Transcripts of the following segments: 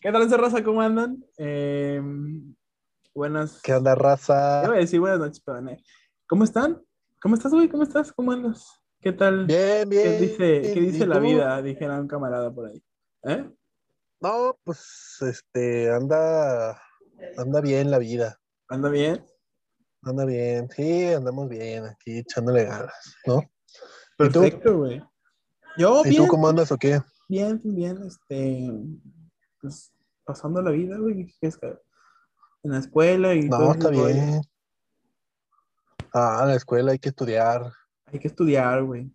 ¿Qué tal esa raza? ¿Cómo andan? Eh, buenas. ¿Qué onda, raza? Iba a decir buenas noches, pero. ¿Cómo están? ¿Cómo estás, güey? ¿Cómo estás? ¿Cómo andas? ¿Qué tal? Bien, bien. ¿Qué dice, qué dice ¿Y la tú? vida? Dijera un camarada por ahí. ¿Eh? No, pues, este, anda, anda bien la vida. ¿Anda bien? Anda bien. Sí, andamos bien aquí echándole ganas, ¿no? Perfecto, güey. Yo, ¿Y bien. tú cómo andas o qué? Bien, bien, este. Pues pasando la vida, güey. ¿qué es que- En la escuela y todo No, ese está bien. Ah, la escuela hay que estudiar. Hay que estudiar, güey.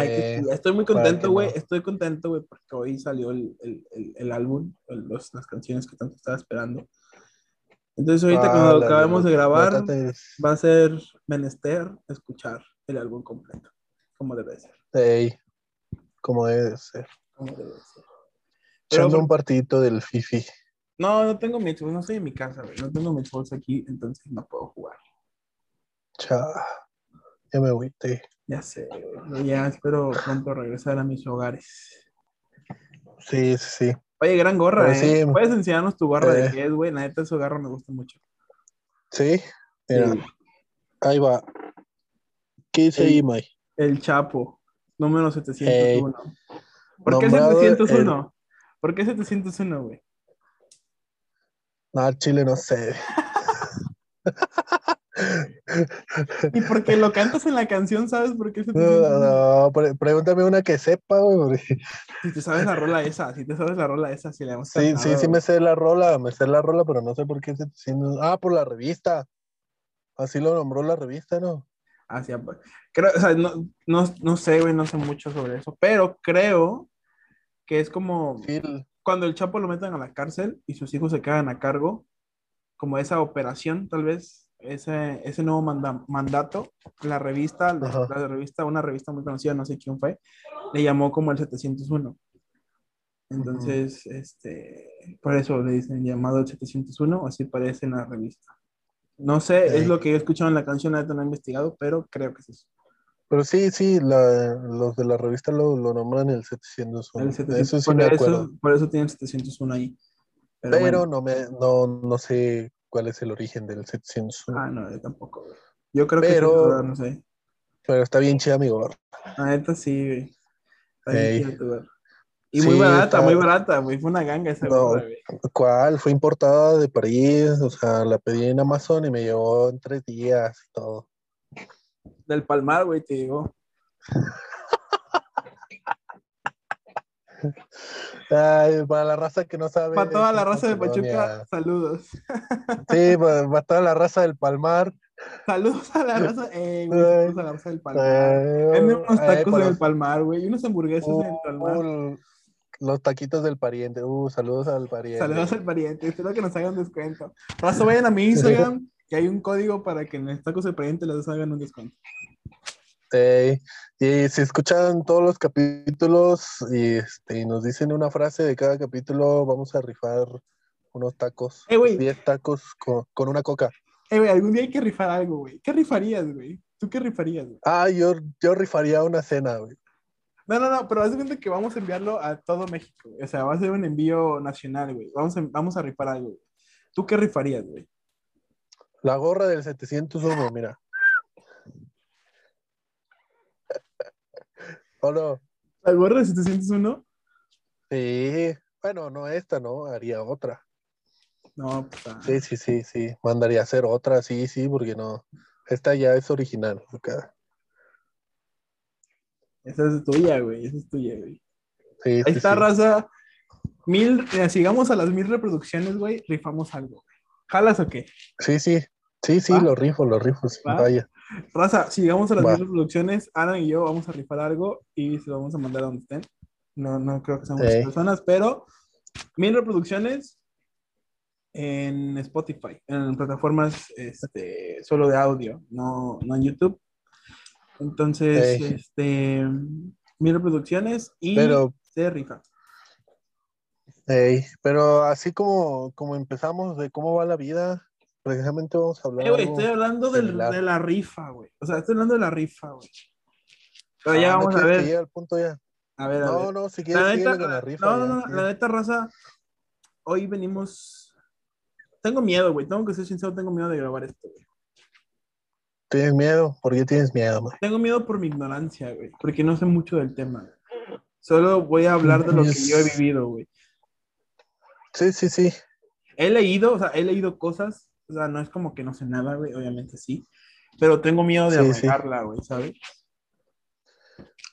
Eh. Estoy muy contento, güey. no. Estoy contento, güey, porque hoy salió el, el, el, el álbum, los- las canciones que tanto estaba esperando. Entonces, ahorita Ah, cuando acabemos de grabar, va a ser menester escuchar el álbum completo, como debe ser. Ey, como debe ser. Como debe ser. Echando un partidito del Fifi. no, no tengo mi Xbox, no estoy en mi casa, güey. No tengo mi Xbox aquí, entonces no puedo jugar. Cha, ya me agüité. Ya sé, güey. Ya espero pronto regresar a mis hogares. Sí, sí, sí. Oye, gran gorra, Pero ¿eh? sí, ¿Puedes enseñarnos tu gorra de eh. qué es, güey? La neta, esa gorra me gusta mucho. Sí, mira, Sí. ahí va. ¿Qué dice El- ahí, May? El Chapo, número 701. ¿Por qué nombrado 701? ¿Por qué 701, güey? Ah, Chile, no sé. ¿Y por qué lo cantas en la canción, sabes por qué No, 701? no, pre- pregúntame una que sepa, güey. porque- Si te sabes la rola esa, si te sabes la rola esa, si la hemos Sí, sí, cantado, sí me sé la rola, me sé la rola, pero no sé por qué se Ah, por la revista. Así lo nombró la revista, ¿no? Así, pues. creo, o sea, no, no, no sé, güey, no sé mucho sobre eso, pero creo que es como Sí, cuando el Chapo lo meten a la cárcel y sus hijos se quedan a cargo, como esa operación, tal vez, ese, ese nuevo manda- mandato, la revista, la, la revista, una revista muy conocida, no sé quién fue, le llamó como el 701. Entonces, este, por eso le dicen llamado el 701, así parece en la revista. No sé, es Ok. lo que he escuchado en la canción, ahorita no he investigado, pero creo que es eso. Pero sí, sí, la- los de la revista lo, lo nombran el 701. El 700, Eso sí por, me eso, por eso tiene el 701 ahí. Pero, Pero bueno. no, me, no, no sé cuál es el origen del 701. Ah, no, yo tampoco. Yo creo Pero- que sí, no sé. Pero está bien chida mi gorra. La neta sí, güey. Está bien chida tu gorra. Y Sí, muy barata, está- muy barata, güey. Fue una ganga esa No. gorra, güey. ¿Cuál? Fue importada de París, o sea, la pedí en Amazon y me llegó en tres días y todo. Del Palmar, güey, te digo. Ay, para la raza que no sabe. Para toda la raza de. Pachuca, saludos. Sí, para, para toda la raza del Palmar. Saludos a la raza. Eh, güey, Ay. saludos a la raza del Palmar. Venden unos tacos para en el los- Palmar, güey. Y unos hamburguesas en el Palmar. Uh, los taquitos del pariente. Uh, saludos al pariente. Saludos al pariente. Espero que nos hagan descuento. Raza, vayan a mi Instagram, que hay un código para que en los tacos del pariente les hagan un descuento. Sí, Y si escuchan todos los capítulos y, este, y nos dicen una frase de cada capítulo, vamos a rifar unos tacos. Eh, güey. 10 tacos con, con una coca. Eh, güey, algún día hay que rifar algo, güey. ¿Qué rifarías, güey? ¿Tú qué rifarías, güey? Ah, yo, yo rifaría una cena, güey. No, no, no, pero haz de cuenta que vamos a enviarlo a todo México, güey. O sea, va a ser un envío nacional, güey. Vamos a, vamos a rifar algo, güey. ¿Tú qué rifarías, güey? La gorra del 701, mira. ¿O no? ¿La gorra de 701? Sí. Bueno, no esta, ¿no? Haría otra. No, puta. Sí, sí, sí, sí. Mandaría a hacer otra, sí, sí, porque no. Esta ya es original. acá. Esa es tuya, güey. Esa es tuya, güey. Sí, Ahí sí, está, sí. raza. Mil, mira, sigamos a las mil reproducciones, güey. Rifamos algo, güey. ¿Jalas o qué? Sí, sí. Sí, sí, ¿Va? lo rifo, lo rifo, vaya. Raza, si llegamos a las mil reproducciones, Ana y yo vamos a rifar algo y se lo vamos a mandar a donde estén. No, no creo que sean muchas personas, pero mil reproducciones en Spotify, en plataformas este, solo de audio, no, no en YouTube. Entonces, este, mil reproducciones y Pero, se rifa. pero así como, como empezamos de cómo va la vida, precisamente vamos a hablar. Eh, algo- estoy hablando del- de la rifa, güey. O sea, estoy hablando de la rifa, güey. Pero Ah, ya ¿no vamos a ver. llegue al punto ya? A ver, a ver. No, no, si quieres La neta, con la rifa. no, ya, no, no, la neta raza, hoy venimos. Tengo miedo, güey. Tengo miedo, güey. Tengo que ser sincero, tengo miedo de grabar esto, güey. ¿Tienes miedo? ¿Por qué tienes miedo, güey? Tengo miedo por mi ignorancia, güey. Porque no sé mucho del tema. Solo voy a hablar de lo que yo he vivido, güey. Sí, sí, sí. He leído, o sea, he leído cosas. O sea, no es como que no sé nada, güey. Obviamente sí. Pero tengo miedo de Sí, sí. arreglarla, güey, ¿sabes?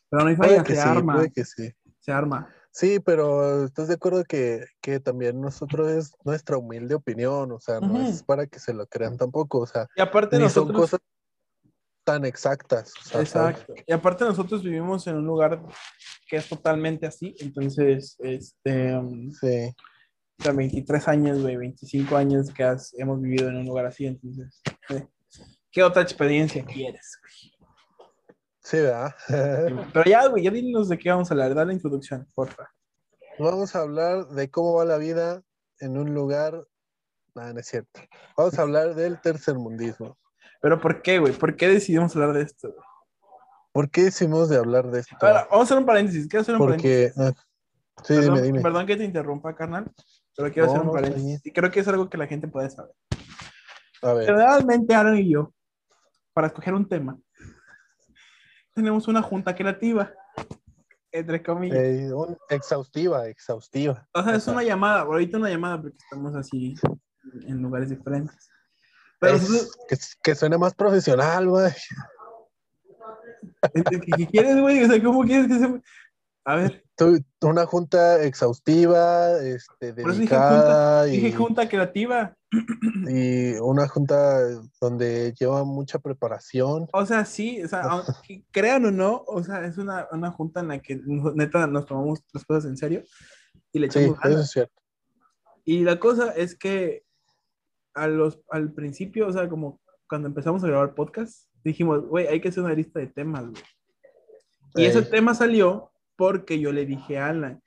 Pero no hay falla, que se sí, arma. puede que sí. Se arma. Sí, pero ¿estás de acuerdo que, que también nosotros es nuestra humilde opinión? O sea, no es para que se lo crean tampoco, o sea, Y aparte ni nosotros. son cosas tan exactas. o sea, ¿sabes? Exacto. Y aparte nosotros vivimos en un lugar que es totalmente así. Entonces, este, um, Sí, o sea, 23 años, güey, 25 años que has- hemos vivido en un lugar así. Entonces, eh, ¿qué otra experiencia quieres? sí, ¿verdad? güey? Pero ya, güey, ya dinos de qué vamos a hablar. Dale la introducción, porfa. Vamos a hablar de cómo va la vida en un lugar. Nada, no es cierto. Vamos a hablar del tercermundismo. Pero ¿por qué, güey? ¿Por qué decidimos hablar de esto? güey? ¿Por qué decimos de hablar de esto? Ahora, vamos a hacer un paréntesis. Quiero hacer un Porque. paréntesis. ah, sí, perdón, dime, dime. perdón que te interrumpa, carnal. Pero quiero No, hacer un paréntesis. Y creo que es algo que la gente puede saber. A ver. Generalmente Aaron y yo, para escoger un tema, tenemos una junta creativa, entre comillas. eh, un- exhaustiva, exhaustiva. o sea, es una llamada, ahorita una llamada porque estamos así en lugares diferentes. Pero es- que, que suene más profesional, güey. ¿qué, qué quieres, güey? O sea, ¿cómo quieres que se... A ver, Una junta exhaustiva, este, eso dije dedicada junta, y, dije junta creativa. y una junta donde lleva mucha preparación. O sea, sí, o sea, aunque crean o no, o sea, es una, una junta en la que neta nos tomamos las cosas en serio y le Sí, echamos ganas. eso es cierto. Y la cosa es que a los, al principio, o sea, como cuando empezamos a grabar podcast, dijimos, güey, hay que hacer una lista de temas, güey. Y ese tema salió porque yo le dije a Alan,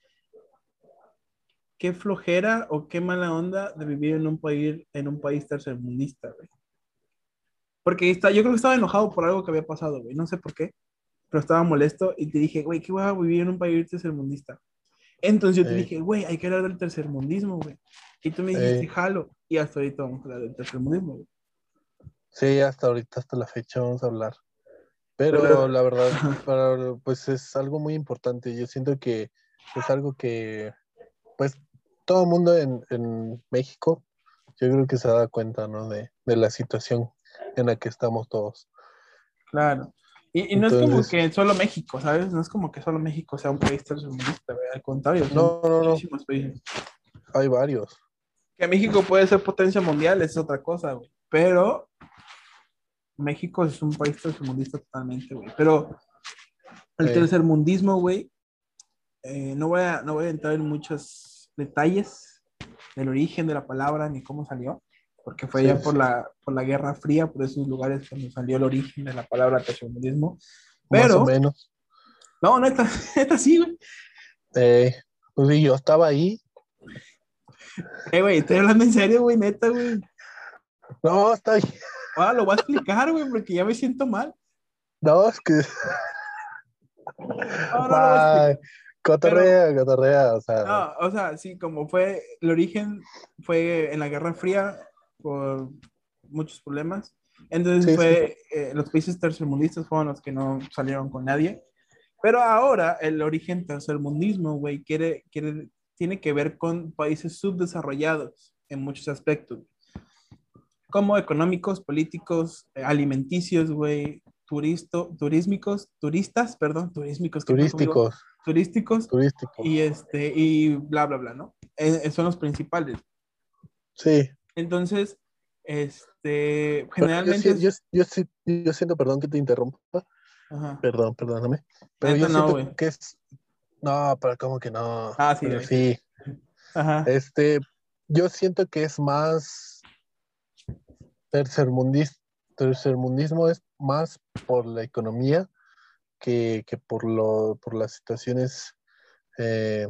qué flojera o qué mala onda de vivir en un país, en un país tercermundista, güey. Porque está, yo creo que estaba enojado por algo que había pasado, güey. No sé por qué, pero estaba molesto y te dije, güey, ¿qué voy a vivir en un país tercermundista? Entonces yo te Ey. dije, güey, hay que hablar del tercermundismo, güey. Y tú me dijiste, Ey. jalo. Y hasta ahorita vamos a hablar del tercermundismo, güey. Sí, hasta ahorita, hasta la fecha vamos a hablar. Pero, Pero- la verdad, para- pues es algo muy importante. Yo siento que es algo que, pues, todo el mundo en, en México, yo creo que se da cuenta, ¿no? De, de la situación en la que estamos todos. Claro. Y, y no es como Entonces- que solo México, ¿sabes? No es como que solo México sea un país tercermundista. Al contrario, No, no, no. muchísimos países. Hay varios. Que México puede ser potencia mundial, es otra cosa, güey. Pero México es un país tercermundista totalmente, güey. Pero el Sí. tercermundismo, güey, eh, no, voy a, no voy a entrar en muchos detalles del origen de la palabra ni cómo salió, porque fue Sí, ya por la, por la Guerra Fría, por esos lugares cuando salió el origen de la palabra tercermundismo. Más Pero, o menos. no, neta, neta sí, güey. Eh, pues sí, yo estaba ahí. Eh, güey, estoy hablando en serio, güey, neta, güey. No, está ahí. Ahora lo voy a explicar, güey, porque ya me siento mal. No, es que. No, no, no, lo voy a explicar. Ay, cotorrea, cotorrea. O sea, No, o sea, sí, como fue, el origen fue en la Guerra Fría por muchos problemas. Entonces Sí, fue, eh, los países tercermundistas fueron los que no salieron con nadie. Pero ahora el origen tercermundismo, güey, quiere, quiere, tiene que ver con países subdesarrollados en muchos aspectos. Como económicos, políticos, eh, alimenticios, güey, turisto, turísmicos, turistas, perdón, turísmicos. turísticos, Turísticos turísticos. y este y bla bla bla, ¿no? Eh, eh, son los principales. Sí. Entonces, este yo, generalmente yo, yo, sí- yo siento, perdón que te interrumpa, Ajá. perdón, perdóname, pero Neta yo no, siento que es, no, pero como que no, Ah, sí, pero sí, Ajá. este, yo siento que es más tercermundis- tercermundismo es más por la economía que, que por lo, por las situaciones eh,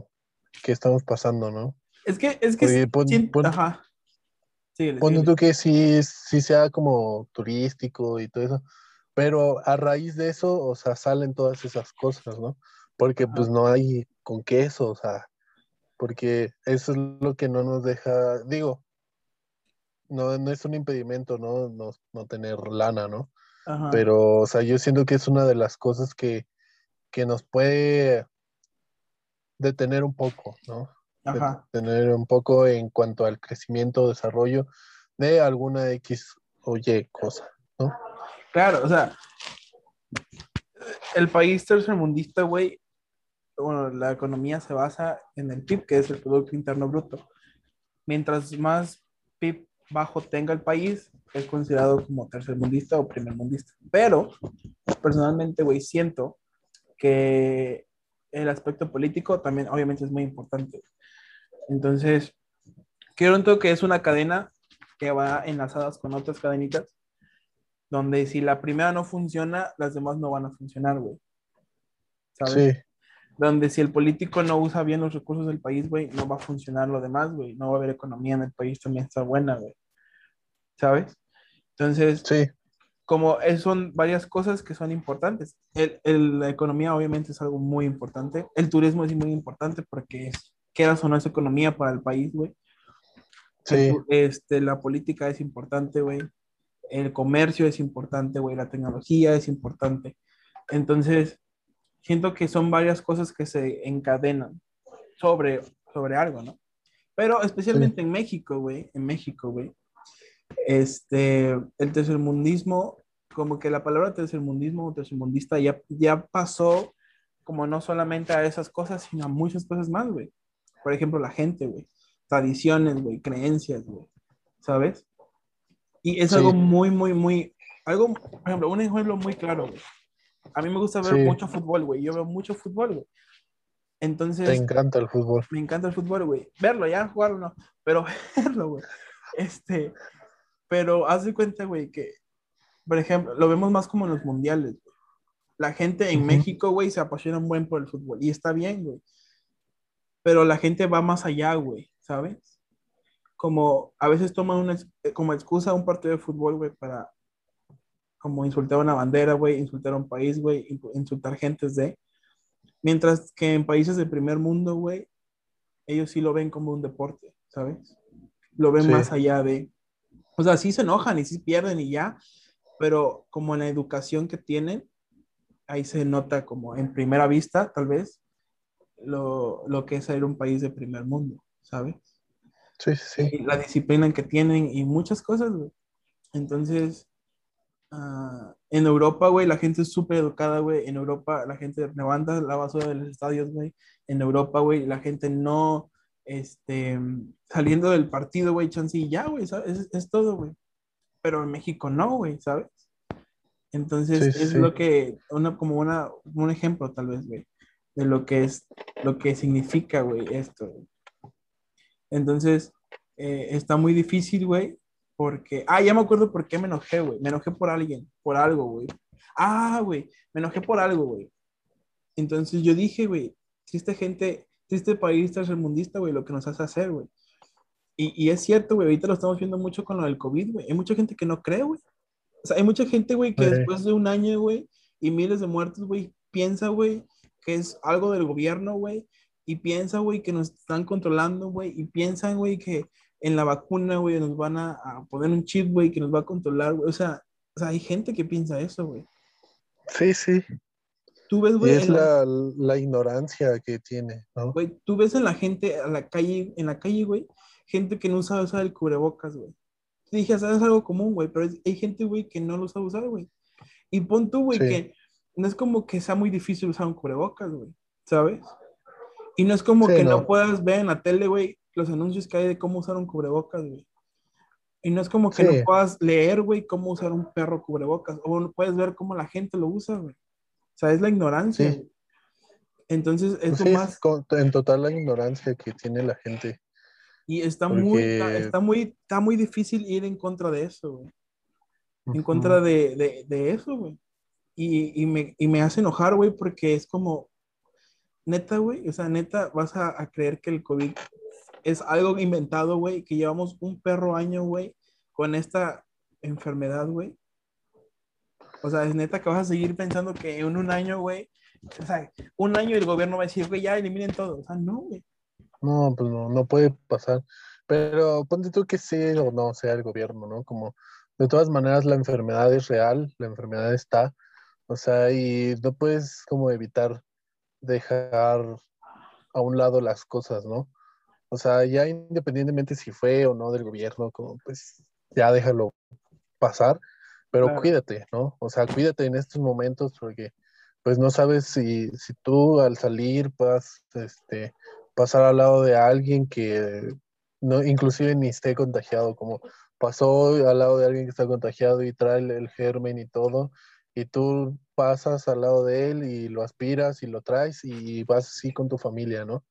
que estamos pasando, ¿no? Es que es que Oye, pon- sien- pon- ajá. Síguele, Ponte síguele. tú que sí, sí sea como turístico y todo eso, pero a raíz de eso, o sea, salen todas esas cosas, ¿no? Porque Ajá. pues no hay con queso, o sea, porque eso es lo que no nos deja, digo, no, no es un impedimento, ¿no? No, no tener lana, ¿no? Ajá. Pero, o sea, yo siento que es una de las cosas que, que nos puede detener un poco, ¿no? Ajá. Detener un poco en cuanto al crecimiento, desarrollo de alguna X o Y cosa, ¿no? Claro, o sea, el país tercermundista, güey, bueno, la economía se basa en el PIB, que es el Producto Interno Bruto. Mientras más PIB bajo tenga el país, es considerado como tercermundista o primermundista. Pero, personalmente, güey, siento que el aspecto político también obviamente es muy importante. Entonces, creo que es una cadena que va enlazadas con otras cadenitas, donde si la primera no funciona, las demás no van a funcionar, güey. ¿Sabes? Sí, Donde si el político no usa bien los recursos del país, güey, no va a funcionar lo demás, güey. No va a haber economía en el país, también está buena, güey. ¿Sabes? Entonces, sí, como es- son varias cosas que son importantes. El, el- la economía obviamente es algo muy importante. El turismo es muy importante porque es, quieras o no es economía para el país, güey. sí, Este, la política es importante, güey. El comercio es importante, güey. La tecnología es importante. Entonces, siento que son varias cosas que se encadenan sobre, sobre algo, ¿no? Pero especialmente en México, güey. En México, güey. Este, el tercermundismo, como que la palabra tercermundismo o tercermundista ya, ya pasó como no solamente a esas cosas, sino a muchas cosas más, güey. Por ejemplo, la gente, güey. Tradiciones, güey. Creencias, güey. ¿Sabes? Y es Sí. algo muy, muy, muy, algo, por ejemplo, un ejemplo muy claro, güey. A mí me gusta ver Sí. mucho fútbol, güey. Yo veo mucho fútbol, güey. te Entonces, encanta el fútbol. me encanta el fútbol, güey. Verlo, ya jugarlo no, pero verlo, güey. Este, pero haz de cuenta, güey, que, por ejemplo, lo vemos más como en los mundiales, güey. La gente en. México, güey, se apasiona un buen por el fútbol y está bien, güey. Pero la gente va más allá, güey, ¿sabes? Como a veces toman una, eh, como excusa un partido de fútbol, güey, para como insultar una bandera, güey, insultar a un país, güey, in- insultar gentes de. Mientras que en países del primer mundo, güey, ellos sí lo ven como un deporte, ¿sabes? Lo ven Sí. más allá de. O sea, sí se enojan y sí pierden y ya, pero como en la educación que tienen, ahí se nota como en primera vista, tal vez, lo, lo que es ser un país de primer mundo, ¿sabes? Sí, sí, y la disciplina que tienen y muchas cosas, güey. Entonces, ah, en Europa, güey, la gente es súper educada, güey. En Europa, la gente levanta la basura de los estadios, güey. En Europa, güey, la gente no, este, saliendo del partido, güey, chance y ya, güey, ¿sabes? Es, es todo, güey. Pero en México no, güey, ¿sabes? Entonces, Sí, es sí. lo que, una, como una, un ejemplo, tal vez, güey, de lo que es, lo que significa, güey, esto. Entonces, eh, está muy difícil, güey, porque... Ah, ya me acuerdo por qué me enojé, güey. Me enojé por alguien, por algo, güey. Ah, güey, me enojé por algo, güey. Entonces yo dije, güey, triste gente, triste país tercermundista, güey, lo que nos hace hacer, güey. Y, y es cierto, güey, ahorita lo estamos viendo mucho con lo del COVID, güey. Hay mucha gente que no cree, güey. O sea, hay mucha gente, güey, que Sí. después de un año, güey, y miles de muertos, güey, piensa, güey, que es algo del gobierno, güey, y piensa, güey, que nos están controlando, güey, y piensan, güey, que en la vacuna, güey, nos van a, a poner un chip, güey, que nos va a controlar, güey. O sea, o sea, hay gente que piensa eso, güey. Sí, sí. Tú ves, güey, es la- la, la ignorancia que tiene, ¿no? Güey, tú ves en la gente, a la calle, en la calle, güey, gente que no sabe usar el cubrebocas, güey. Te dije, "O sea, es algo común, güey, pero hay gente, güey, que no lo sabe usar, güey. Y pon tú, güey, Sí. que no es como que sea muy difícil usar un cubrebocas, güey, ¿sabes? Y no es como Sí, que no. no. puedas ver en la tele, güey, los anuncios que hay de cómo usar un cubrebocas, güey. Y no es como que Sí. no puedas leer, güey, cómo usar un perro cubrebocas. O no puedes ver cómo la gente lo usa, güey. O sea, es la ignorancia. Sí. Entonces, es lo sí, más... es en total la ignorancia que tiene la gente. Y está Porque- muy, está, está muy, está muy difícil ir en contra de eso, güey. En contra de, de, de eso, güey. Y, y, me, y me hace enojar, güey, porque es como, neta, güey, o sea, neta, vas a, a creer que el COVID es algo inventado, güey, que llevamos un perro año, güey, con esta enfermedad, güey. O sea, es neta que vas a seguir pensando que en un año, güey, o sea, un año el gobierno va a decir, güey, ya eliminen todo. O sea, no, güey. No, pues no, no puede pasar. Pero ponte tú que sí o no sea el gobierno, ¿no? Como de todas maneras la enfermedad es real, la enfermedad está, o sea, y no puedes como evitar dejar a un lado las cosas, ¿no? O sea, ya independientemente si fue o no del gobierno, como pues ya déjalo pasar, pero cuídate, ¿no? O sea, cuídate en estos momentos porque pues no sabes si, si tú al salir puedas este, pasar al lado de alguien que no, inclusive ni esté contagiado, como pasó al lado de alguien que está contagiado y trae el, germen y todo, y tú pasas al lado de él y lo aspiras y lo traes y vas así con tu familia, ¿no?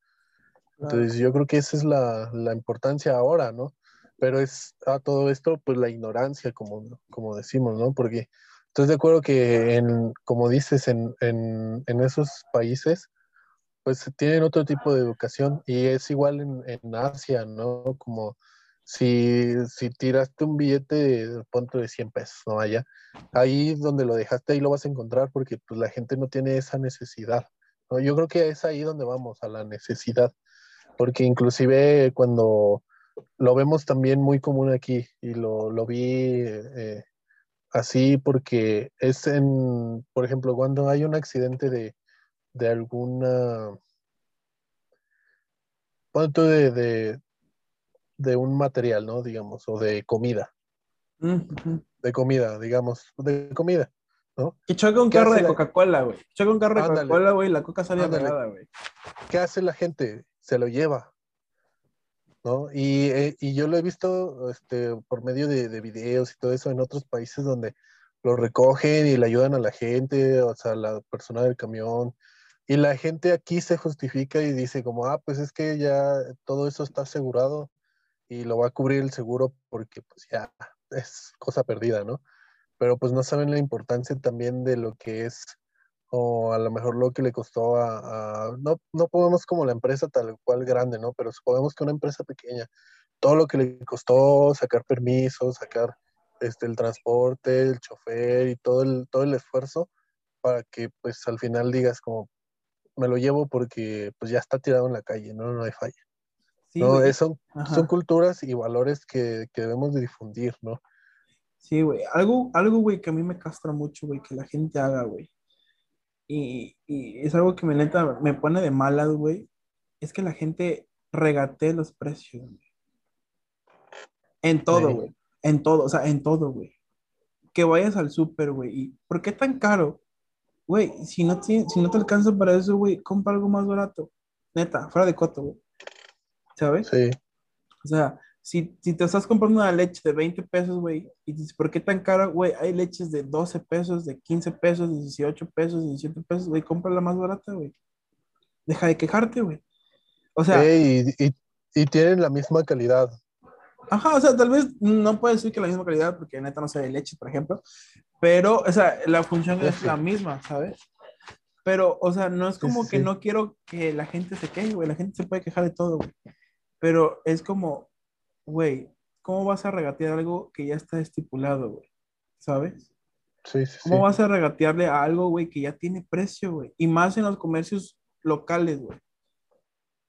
Entonces yo creo que esa es la, la importancia ahora, ¿no? Pero es a todo esto, pues la ignorancia, como, como decimos, ¿no? Porque estoy de acuerdo que, en, como dices, en, en, en esos países, pues tienen otro tipo de educación y es igual en, en Asia, ¿no? Como si, si, tiraste un billete de punto de 100 pesos, ¿no? Allá, ahí donde lo dejaste, ahí lo vas a encontrar porque pues la gente no tiene esa necesidad, ¿no? Yo creo que es ahí donde vamos, a la necesidad, porque inclusive cuando lo vemos también muy común aquí y lo, lo vi eh, así porque es en, por ejemplo, cuando hay un accidente de, de alguna, punto de, de, de, un material, ¿no? Digamos, o de comida. De comida, digamos, de comida, ¿no? Que choca un carro de Coca-Cola, güey. Choca un carro de Coca-Cola, güey, la coca sale regada, güey. ¿Qué hace la gente? Se lo lleva. ¿No? Y, eh, y yo lo he visto este, por medio de, de videos y todo eso en otros países donde lo recogen y le ayudan a la gente, o sea, la persona del camión, y la gente aquí se justifica y dice como, ah, pues es que ya todo eso está asegurado y lo va a cubrir el seguro porque pues ya es cosa perdida, ¿no? Pero pues no saben la importancia también de lo que es o a lo mejor lo que le costó a, no, no podemos como la empresa tal cual grande, ¿no? Pero supongamos que una empresa pequeña, todo lo que le costó sacar permisos, sacar este, el transporte, el chofer y todo el, todo el esfuerzo para que pues al final digas como, me lo llevo porque pues ya está tirado en la calle, no, no hay falla. no, son, son culturas y valores que, que, debemos de difundir, ¿no? Sí, güey. Algo, algo, güey, que a mí me castra mucho, güey, que la gente haga, güey. Y, y, es algo que me, neta, me pone de malas, güey. Es que la gente regate los precios, güey. En todo, güey. En todo, o sea, en todo, güey. Que vayas al súper, güey. ¿Y por qué tan caro? Güey, si no, te, si no te alcanza para eso, güey, compra algo más barato. Neta, fuera de coto, güey. ¿Sabes? Sí. O sea, si, si te estás comprando una leche de 20 pesos, güey, y dices, ¿por qué tan cara, güey? Hay leches de 12 pesos, de 15 pesos, de 18 pesos, de 17 pesos, güey, compra la más barata, güey. Deja de quejarte, güey. O sea. y, y, y tienen la misma calidad. Ajá, o sea, tal vez no puede decir que la misma calidad, porque neta no sé de leche, por ejemplo, pero, o sea, la función es la misma, ¿sabes? Pero, o sea, no es como que no quiero que la gente se queje, güey, la gente se puede quejar de todo, güey. Pero es como, güey, ¿cómo vas a regatear algo que ya está estipulado, güey? ¿Sabes? Sí, sí, ¿Cómo vas a regatearle a algo, güey, que ya tiene precio, güey? Y más en los comercios locales, güey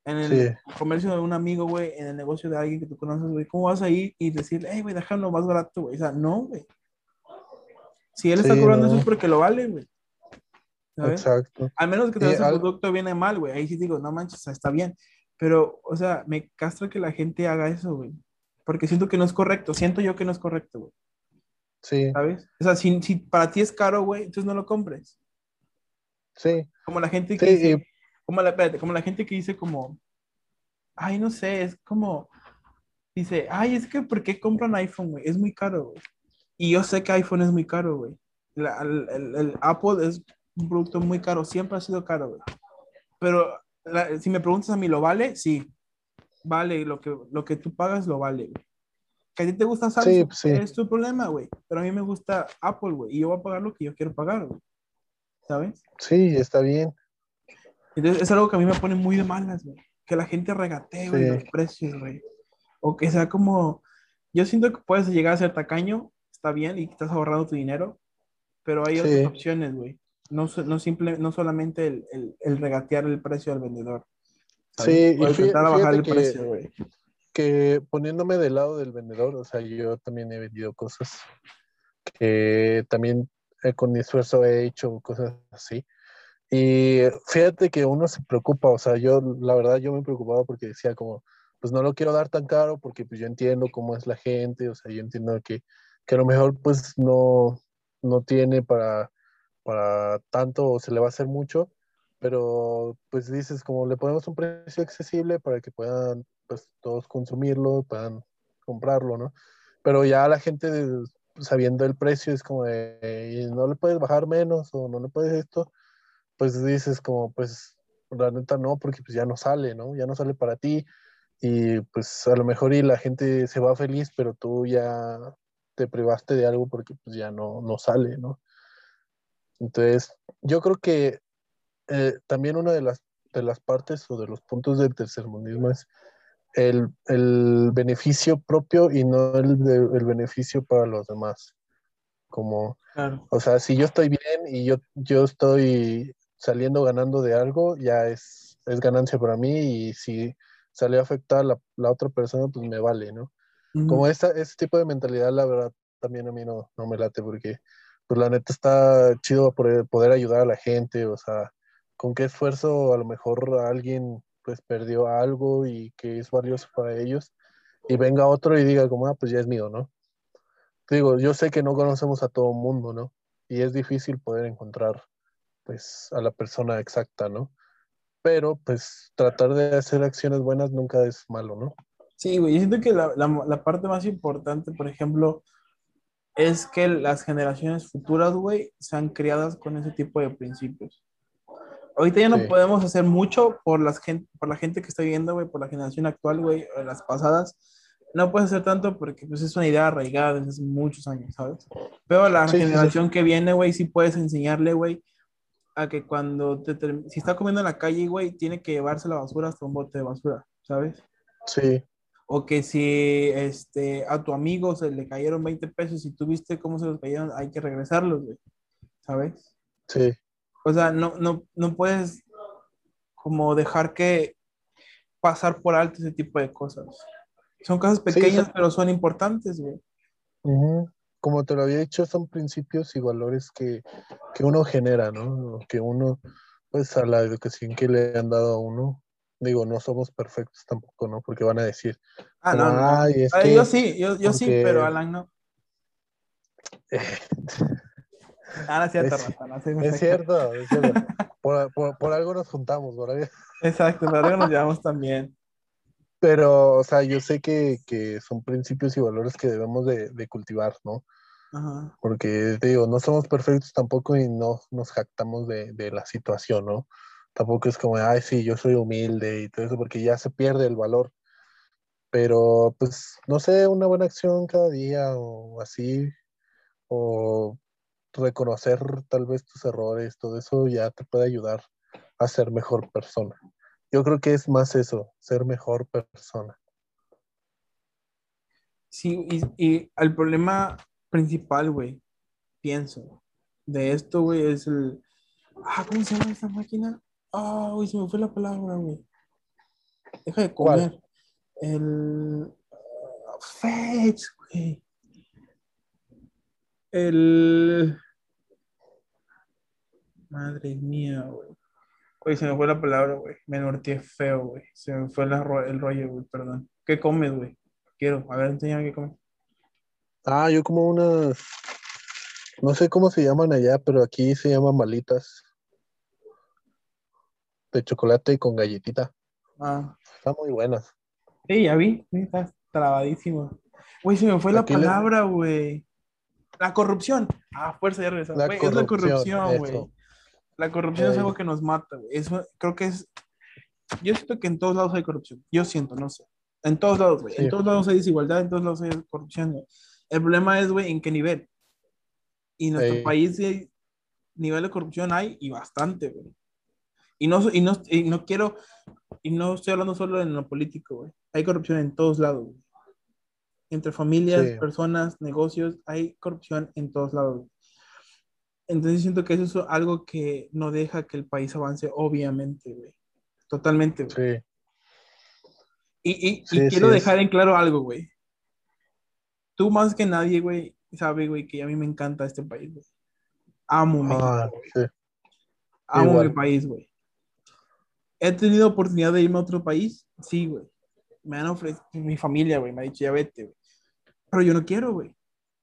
en el comercio de un amigo, güey, en el negocio de alguien que tú conoces, güey, ¿cómo vas a ir y decirle, hey, güey, déjalo más barato, güey? O sea, no, güey. Si él está cobrando eso es porque lo vale, güey. Exacto. Al menos que te el producto viene mal, güey. Ahí sí digo, no manches, está bien. Pero, o sea, me castra que la gente haga eso, güey. Porque siento que no es correcto. Siento yo que no es correcto, güey. Sí. ¿Sabes? O sea, si, si para ti es caro, güey, entonces no lo compres. Sí. Como la gente que sí, como la, como la gente que dice como, ay, no sé, es como, dice, ay, es que ¿por qué compran iPhone, güey? Es muy caro, güey. Y yo sé que iPhone es muy caro, güey. El, Apple es un producto muy caro, siempre ha sido caro, güey. Pero si me preguntas a mí, ¿lo vale? Sí. Vale, lo que, lo que tú pagas lo vale, güey. Que a ti te gusta Samsung, pues sí, es tu problema, güey. Pero a mí me gusta Apple, güey. Y yo voy a pagar lo que yo quiero pagar, güey. ¿Sabes? Sí, está bien. Entonces es algo que a mí me pone muy de malas, güey. Que la gente regatee, güey, los precios, güey. O que sea como, yo siento que puedes llegar a ser tacaño, está bien, y estás ahorrando tu dinero, pero hay otras opciones, güey. No, no, simple, no solamente el, el, el, regatear el precio al vendedor. Sí, y intentar bajar el que, precio, güey. que poniéndome del lado del vendedor, o sea, yo también he vendido cosas que también eh, con mi esfuerzo he hecho cosas así. Y fíjate que uno se preocupa, o sea, yo la verdad yo me preocupaba porque decía como, pues no lo quiero dar tan caro porque pues yo entiendo cómo es la gente, o sea, yo entiendo que, que a lo mejor pues no, no tiene para, para tanto o se le va a hacer mucho, pero pues dices como le ponemos un precio accesible para que puedan pues todos consumirlo, puedan comprarlo, ¿no? Pero ya la gente sabiendo el precio es como de, "Y no le puedes bajar menos o no le puedes esto pues dices como, pues, la neta no, porque pues ya no sale, ¿no? Ya no sale para ti y pues a lo mejor y la gente se va feliz, pero tú ya te privaste de algo porque pues ya no, no sale, ¿no? Entonces, yo creo que eh, también una de las, de las partes o de los puntos del tercermundismo es el, el beneficio propio y no el, de- el beneficio para los demás. Como, Claro. o sea, si yo estoy bien y yo, yo estoy saliendo ganando de algo, ya es, es ganancia para mí y si sale a afectar a la, la otra persona, pues me vale, ¿no? Ujú. Como esta, ese tipo de mentalidad, la verdad, también a mí no, no me late porque, pues la neta está chido poder, poder ayudar a la gente, o sea, con qué esfuerzo a lo mejor alguien pues perdió algo y que es valioso para ellos y venga otro y diga como, ah, pues ya es mío, ¿no? Digo, yo sé que no conocemos a todo mundo, ¿no? Y es difícil poder encontrar, pues, a la persona exacta, ¿no? Pero, pues, tratar de hacer acciones buenas nunca es malo, ¿no? Sí, güey, yo siento que la, la- la parte más importante, por ejemplo, es que las generaciones futuras, güey, sean criadas con ese tipo de principios. Ahorita ya no Sí. podemos hacer mucho por, las gen- por la gente que está viviendo, güey, por la generación actual, güey, o las pasadas. No puedes hacer tanto porque pues, es una idea arraigada desde hace muchos años, ¿sabes? Pero la Sí, sí, sí. generación que viene, güey, sí puedes enseñarle, güey, a que cuando te si está comiendo en la calle, güey, tiene que llevarse la basura hasta un bote de basura, ¿sabes? Sí, O que si este, a tu amigo se le cayeron 20 pesos y tú viste cómo se los cayeron, hay que regresarlos, güey, ¿sabes? sí, O sea, no, no, no puedes como dejar que pasar por alto ese tipo de cosas. Son cosas pequeñas, son- pero son importantes, güey. Como te lo había dicho, son principios y valores que, que uno genera, ¿no? Que uno, pues a la educación que le han dado a uno, digo, no somos perfectos tampoco, ¿no? Porque van a decir, Ah, no, no. "Ay, es Ay, que yo sí, yo, yo sí, pero Alan no. Ah, no es cierto, Es- Rafa, no, sí, es cierto, es cierto. Por, por- por algo nos juntamos, por algo- Exacto, pero algo nos llevamos también. Pero, o sea, yo sé que, que son principios y valores que debemos de, de cultivar, ¿no? Ajá. Porque, te digo, no somos perfectos tampoco y no nos jactamos de, de la situación, ¿no? Tampoco es como, ay, sí, yo soy humilde y todo eso, porque ya se pierde el valor. Pero, pues, no sé, una buena acción cada día o así, o reconocer tal vez tus errores, todo eso ya te puede ayudar a ser mejor persona. Yo creo que es más eso, ser mejor persona. Sí, y, y el problema principal, güey, pienso, de esto, güey, es el... Ah, ¿cómo se llama esta máquina? Ah, güey, se me fue la palabra, güey. Deja de ¿Cuál? comer. El... ah, Fetch, güey. El... Madre mía, güey. Güey, se me fue la palabra, güey. Me norteé feo, güey. Se me fue la ro- el rollo, güey, perdón. ¿Qué comes, güey? Quiero. A ver, enséñame qué comes. Ah, yo como unas, no sé cómo se llaman allá, pero aquí se llaman malitas de chocolate con galletita. Ah, Están muy buenas. sí, ya vi. Estás trabadísimo. Güey, se me fue la Aquí palabra, güey. La corrupción. Ah, fuerza, ya regresó. La Güey, es la corrupción, güey. La corrupción es algo que nos mata, güey. Eso creo que es. Yo siento que en todos lados hay corrupción. Yo siento, no sé. En todos lados, güey. En Sí. todos lados hay desigualdad, en todos lados hay corrupción, güey. El problema es, güey, en qué nivel. Y en nuestro Ey. país, sí, nivel de corrupción hay y bastante, güey. Y no, y, no, y no quiero, y no estoy hablando solo en lo político, güey. Hay corrupción en todos lados, güey. Entre familias, Sí. personas, negocios, hay corrupción en todos lados. Entonces siento que eso es algo que no deja que el país avance, obviamente, güey. Totalmente, güey. Sí. Y, y, y Sí, quiero sí, dejar en claro algo, güey. Tú más que nadie, güey, sabe, güey, que a mí me encanta este país, güey. Amo México, Ah, güey. sí, Amo igual. mi país, güey. ¿He tenido oportunidad de irme a otro país? Sí, güey. Me han ofrecido, mi familia, güey, me ha dicho, ya vete, güey. Pero yo no quiero, güey.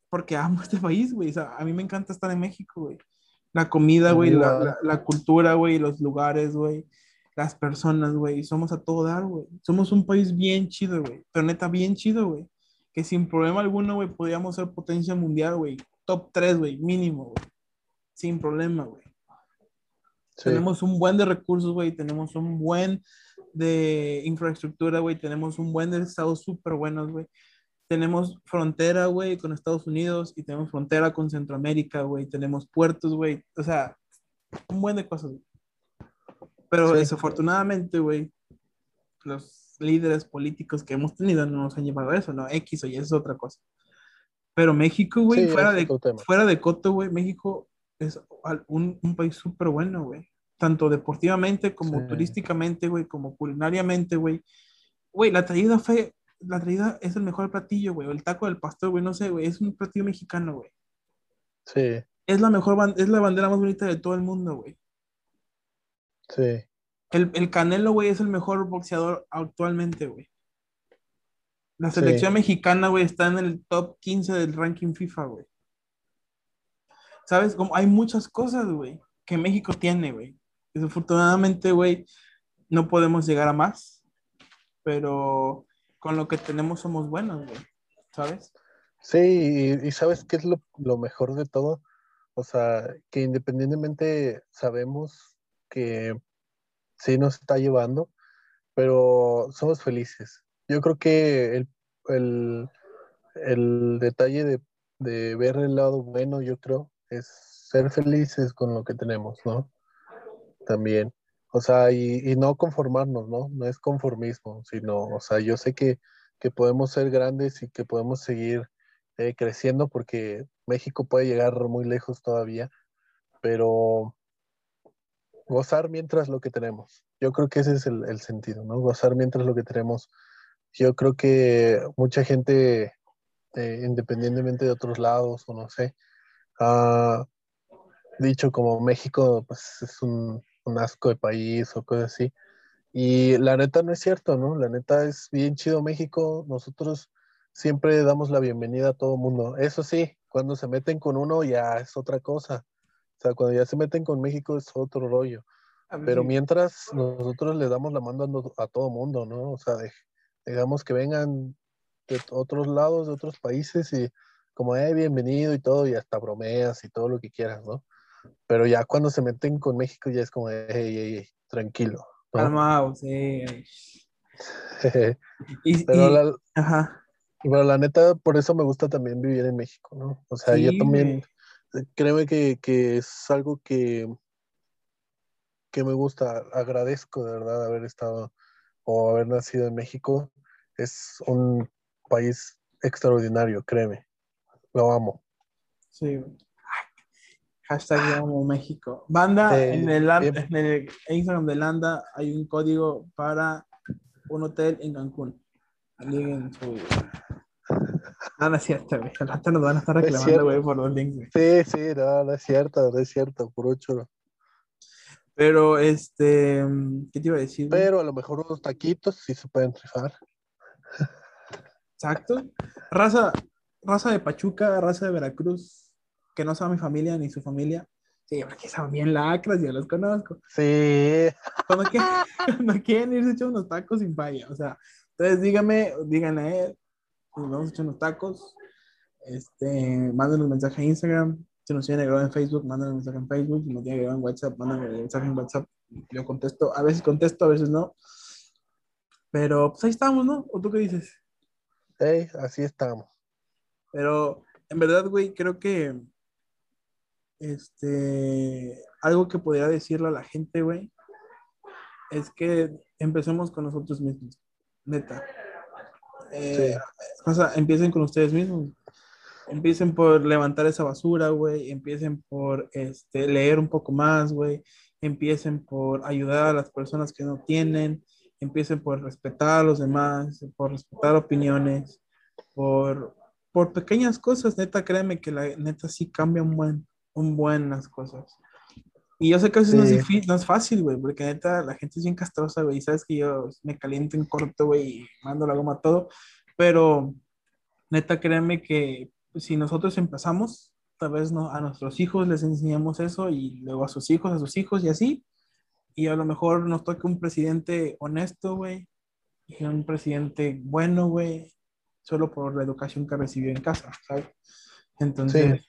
Porque amo este país, güey. O sea, a mí me encanta estar en México, güey. La comida, güey, la, la- la cultura, güey, los lugares, güey. Las personas, güey. Somos a todo dar, güey. Somos un país bien chido, güey. Pero neta, bien chido, güey. Que sin problema alguno, güey, podríamos ser potencia mundial, güey. Top 3, güey, mínimo, güey. Sin problema, güey. Sí, Tenemos un buen de recursos, güey. Tenemos un buen de infraestructura, güey. Tenemos un buen de estados súper buenos, güey. Tenemos frontera, güey, con Estados Unidos y tenemos frontera con Centroamérica, güey. Tenemos puertos, güey. O sea, un buen de cosas, güey. Pero Sí. desafortunadamente, güey, los líderes políticos que hemos tenido no nos han llevado a eso, ¿no? X o Y, es otra cosa. Pero México, güey, Sí, fuera, de, fuera de Coto, güey, México es un, un país súper bueno, güey. Tanto deportivamente como Sí. turísticamente, güey, como culinariamente, güey. Güey, la traída fue, la traída es el mejor platillo, güey. o El taco del pastor, güey, no sé, güey, es un platillo mexicano, güey. sí, Es la mejor, es la bandera más bonita de todo el mundo, güey. sí, El, el Canelo, güey, es el mejor boxeador actualmente, güey. La Sí. selección mexicana, güey, está en el top 15 del ranking FIFA, güey. ¿Sabes? Como hay muchas cosas, güey, que México tiene, güey. Desafortunadamente, güey, no podemos llegar a más, pero con lo que tenemos somos buenos, güey. ¿Sabes? sí, y, ¿sabes qué es lo, lo mejor de todo? O sea, que independientemente sabemos que sí nos está llevando, pero somos felices. Yo creo que el, el, el detalle de, de ver el lado bueno, yo creo, es ser felices con lo que tenemos, ¿no? También. O sea, y, y no conformarnos, ¿no? No es conformismo, sino, o sea, yo sé que, que podemos ser grandes y que podemos seguir eh, creciendo porque México puede llegar muy lejos todavía, pero gozar mientras lo que tenemos. Yo creo que ese es el, el sentido, ¿no? Gozar mientras lo que tenemos. Yo creo que mucha gente, eh, independientemente de otros lados o no sé, ha dicho como México pues es un, un asco de país o cosas así. Y la neta no es cierto, ¿no? La neta es bien chido México. Nosotros siempre damos la bienvenida a todo mundo. Eso sí, cuando se meten con uno ya es otra cosa. O sea, cuando ya se meten con México es otro rollo. Pero mientras nosotros le damos la mano a, todo mundo, ¿no? O sea, digamos que vengan de otros lados, de otros países y como, eh, bienvenido y todo, y hasta bromeas y todo lo que quieras, ¿no? Pero ya cuando se meten con México ya es como, hey, hey, hey, tranquilo, ¿no? Calmado, sí. Y, Pero y- la, ajá. pero la neta, por eso me gusta también vivir en México, ¿no? O sea, yo también, güey. créeme que, que es algo que, que me gusta, agradezco de verdad haber estado o haber nacido en México. Es un país extraordinario, créeme. Lo amo. Sí. Hashtag amo México. Banda, en, el, en el Instagram de Landa hay un código para un hotel en Cancún. Liguen su. No, no es cierto, güey. Nos van a estar Es reclamando, güey, por los links, güey. Sí, sí, no, no es cierto, no es cierto, puro chulo. Pero, este. ¿Qué te iba a decir? güey? Pero a lo mejor unos taquitos sí se pueden rifar. Exacto. Raza, raza de Pachuca, raza de Veracruz, que no sabe mi familia ni su familia. Sí, porque son bien lacras, yo los conozco. Sí, Cuando quieren, cuando quieren irse echar unos tacos sin falla. O sea, entonces dígame, díganle a él, nos vamos a echar unos tacos. Este, mándenos un mensaje a Instagram. Si nos tienen agregado en Facebook, mándenos un mensaje en Facebook. Si nos tienen agregado en WhatsApp, mándenos un mensaje en WhatsApp. Yo contesto, a veces contesto, a veces no. Pero pues ahí estamos, ¿no? ¿O tú qué dices? Ey, así estamos. Pero en verdad, güey, creo que este algo que podría decirle a la gente, güey, es que empecemos con nosotros mismos, neta. Eh, o sea, empiecen con ustedes mismos. Empiecen por levantar esa basura, güey. Empiecen por este, leer un poco más, güey. Empiecen por ayudar a las personas que no tienen. empiecen por respetar a los demás, por respetar opiniones, por, por pequeñas cosas, neta, créeme que la neta sí cambia un buen, un buen las cosas. Y yo sé que a veces no, es Sí. difícil, no es fácil, güey, porque neta la gente es bien castrosa, güey, y sabes que yo me caliento en corto, güey, y mando la goma a todo, pero neta, créeme que si nosotros empezamos, tal vez no, a nuestros hijos les enseñamos eso y luego a sus hijos, a sus hijos y así, y a lo mejor nos toca un presidente honesto, güey, y un presidente bueno, güey, solo por la educación que recibió en casa, ¿sabes? Entonces,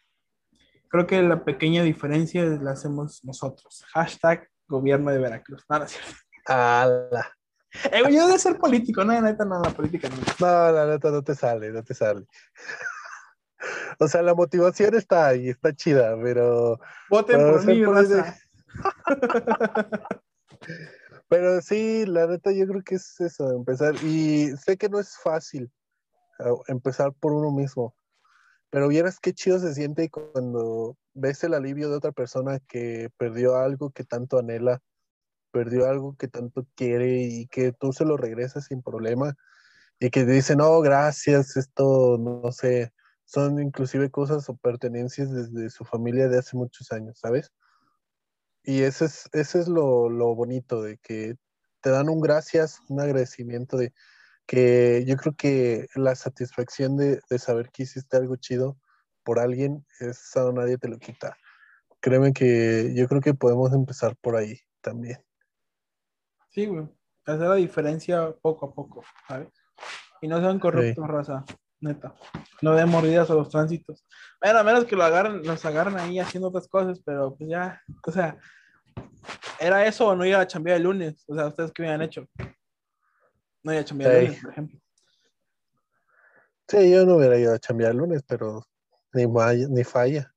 creo que la pequeña diferencia la hacemos nosotros. Hashtag gobierno de Veracruz. No, no cierto. Ala. Eh, yo de ser político, no, neta, no, la política no. No, la neta no te sale, no te sale. O sea, la motivación está ahí, está chida, pero, Voten por mí, raza. pero sí, la neta yo creo que es eso, empezar. Y sé que no es fácil ah, empezar por uno mismo, pero vieras qué chido se siente cuando ves el alivio de otra persona que perdió algo que tanto anhela, perdió algo que tanto quiere y que tú se lo regresas sin problema y que dice, no, gracias, esto, no sé, son inclusive cosas o pertenencias desde su familia de hace muchos años, ¿sabes? Y ese es, ese es lo, lo bonito, de que te dan un gracias, un agradecimiento de que yo creo que la satisfacción de, de saber que hiciste algo chido por alguien, eso nadie te lo quita. Créeme que yo creo que podemos empezar por ahí también. Sí, güey. Hacer la diferencia poco a poco, ¿sabes? Y no sean corruptos, raza, neta. No den mordidas a los tránsitos. Bueno, a menos que lo agarren, los agarren ahí haciendo otras cosas, pero pues ya, o sea, ¿era eso o no ir a chambear el lunes? O sea, ¿ustedes qué hubieran hecho? No ir a chambear el lunes, por ejemplo. Sí, yo no hubiera ido a chambear el lunes, pero ni, vaya- ni falla.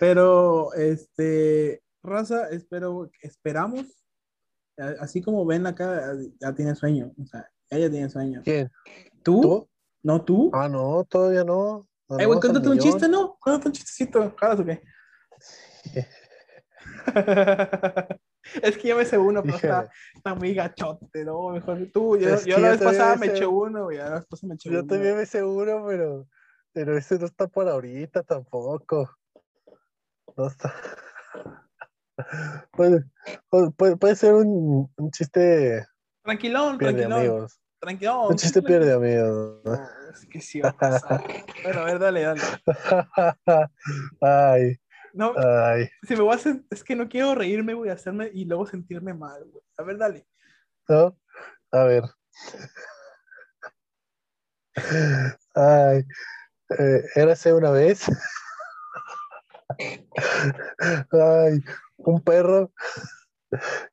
Pero, este, raza, espero, esperamos, así como ven acá, ya tiene sueño, o sea, ella tiene sueño. ¿Quién? ¿Tú? ¿Tú? ¿No tú? Ah, no, todavía no. No, Eh, güey, no, cuéntate un Millón. chiste, ¿no? Cuéntate un chistecito, ¿jalas o qué? es que yo me sé uno, pero está, está muy gachote, ¿no? Mejor tú. Yo, yo la yo vez pasada me eché uno, güey. La vez pasada me eché yo uno. también me sé uno, pero, pero ese no está para ahorita tampoco. No está. Puede, puede, puede ser un, un chiste Tranquilón, pierde tranquilón. amigos. Tranquilón. Un chiste pierde amigos. es que sí va a pasar. Bueno, a ver, dale, dale. ay, No, ay. si me voy a hacer, es que no quiero reírme, voy a hacerme y luego sentirme mal, güey. A ver, dale. ¿No? A ver. Ay, eh, érase una vez. Ay, un perro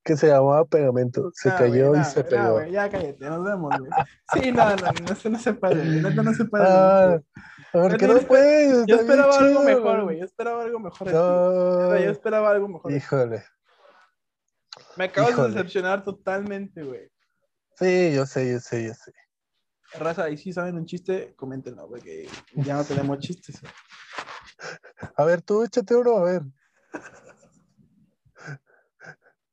que se llamaba Pegamento. Se Ah, cayó güey, y nah, se nah, pegó. güey, ya cállate, nos vemos, güey. Sí, no, no, no, no se puede, güey, neta no se puede. Ah, ¿Por qué Yo no esper- puedes? yo esperaba algo mejor, güey. Yo esperaba algo mejor de. No, Yo esperaba algo mejor. híjole. Me acabas híjole. de decepcionar totalmente, güey. Sí, yo sé, yo sé, yo sé. Raza, y si saben un chiste, coméntenlo, porque ya no tenemos chistes. A ver, tú échate uno, a ver.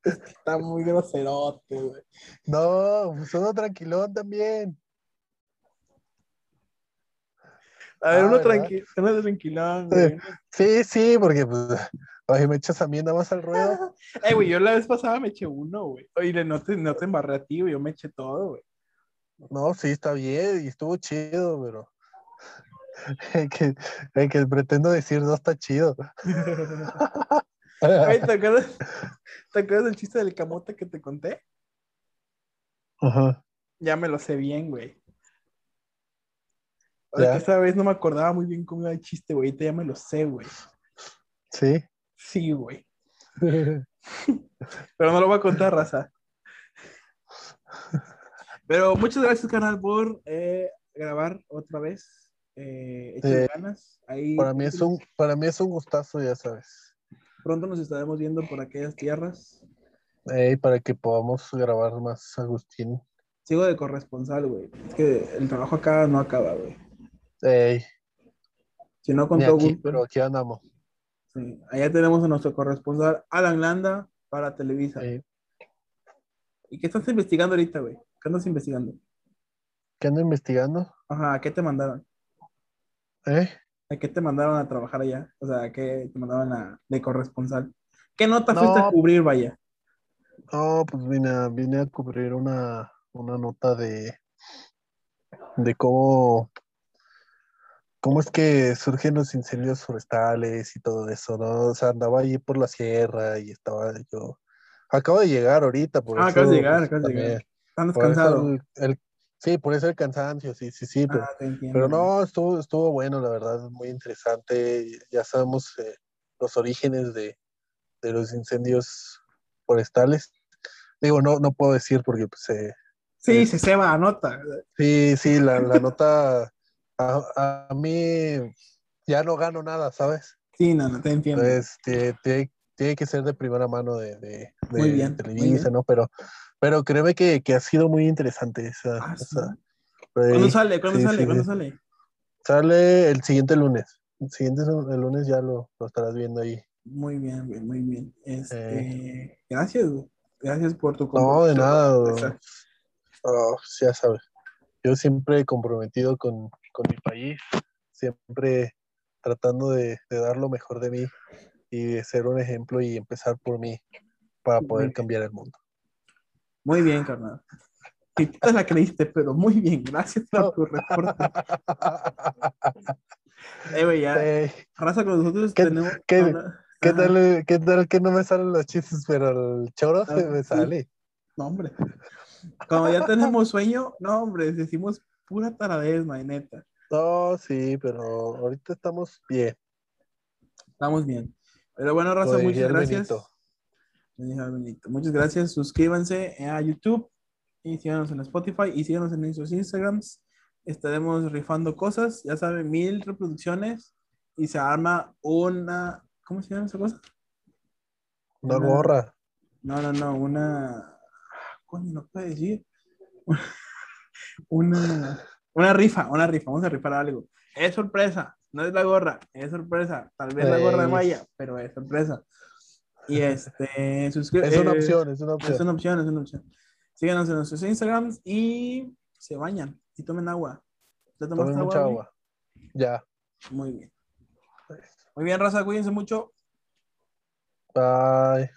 Está muy groserote, güey. No, pues uno tranquilón también. A ver, Ah, uno, tranqui uno tranquilón, güey. Sí, sí, porque pues, ay, me echas a mí nada más al ruedo. Eh, güey, yo la vez pasada me eché uno, güey. Oye, no te, no te embarré a ti, güey. Yo me eché todo, güey. No, sí, está bien y estuvo chido, pero el que, el que pretendo decir no está chido. Güey, ¿te acuerdas, ¿te acuerdas del chiste del camote que te conté? Ajá. Ya me lo sé bien, güey. Ya. esa vez no me acordaba muy bien cómo iba el chiste, güey. Ahorita ya me lo sé, güey. Sí. Sí, güey. Pero no lo voy a contar, raza. Pero muchas gracias, canal, por eh, grabar otra vez. Eh, Eh, ganas. Ahí Para mí es un, para mí es un gustazo, ya sabes. Pronto nos estaremos viendo por aquellas tierras. Para que podamos grabar más, Agustín. Sigo de corresponsal, güey. Es que el trabajo acá no acaba, güey. Ey, Si no, con ni todo aquí, gusto. pero aquí andamos. Sí. Allá tenemos a nuestro corresponsal, Alan Landa, para Televisa. Ey, ¿Y qué estás investigando ahorita, güey? ¿Qué andas investigando? ¿Qué ando investigando? Ajá, ¿a qué te mandaron? ¿Eh? ¿A qué te mandaron a trabajar allá? O sea, ¿a qué te mandaban a- de corresponsal? ¿Qué nota fuiste a cubrir, vaya? No, pues vine a, vine a cubrir una, una nota de, de cómo, cómo es que surgen los incendios forestales y todo eso, ¿no? O sea, andaba ahí por la sierra y estaba yo. Acabo de llegar ahorita, por Ah, eso. acabas de llegar, pues, acabas de llegar. el, el- sí, por eso el cansancio, sí, sí, sí, pero, Ah, pero no, estuvo, estuvo bueno, la verdad, muy interesante. Ya sabemos eh, los orígenes de, de los incendios forestales. Digo, no, no puedo decir porque pues, eh, Sí, es- se ceba a nota. Sí, sí, la, la nota a, a mí ya no gano nada, ¿sabes? Sí, no, no te entiendo. Tie- tiene que ser de primera mano de, de, de Muy bien, muy Televisa, bien. ¿no? Pero, pero créeme que, que ha sido muy interesante esa. Ah, esa- ¿Cuándo sale? ¿Cuándo sí, sale? sí, ¿Cuándo sale? Sale el siguiente lunes. El siguiente el lunes ya lo, lo estarás viendo ahí. Muy bien, güey, muy bien. Este, gracias, güey. Gracias por tu No, de nada. Oh, ya sabes. Yo siempre comprometido con, con mi país, siempre tratando de, de dar lo mejor de mí y de ser un ejemplo y empezar por mí para poder cambiar el mundo. Muy bien, carnal. Sí, tú te la creíste, pero muy bien. Gracias por tu reporte. Eh, güey, ya. Ey, Raza con nosotros ¿Qué- tenemos. qué- ¿Qué tal, ¿Qué tal que no me salen los chistes, pero el choro Ah, se me sí. sale? No, hombre. Cuando ya tenemos sueño, no, hombre, decimos pura taradez, no neta. No, sí, pero ahorita estamos bien. Estamos bien. Pero bueno, Raza, muchas gracias. Benito. Muchas gracias. Suscríbanse a YouTube y síganos en Spotify y síganos en nuestros Instagrams. Estaremos rifando cosas, ya saben, mil reproducciones y se arma una. ¿Cómo se llama esa cosa? Una Una- gorra. No, no, no, una. Coño, no puede decir. Una. Una rifa, una rifa. Vamos a rifar algo. Es sorpresa, no es la gorra, es sorpresa. Tal vez la gorra de Ey. Maya, pero es sorpresa. Y este, suscríbete. Es una opción, es una Es opción. una opción, es una opción. Síganos en nuestros Instagrams y se bañan y tomen agua. ¿Ya tomaste Tomen mucha agua. Ya. Muy bien. Muy bien, raza, cuídense mucho. Bye.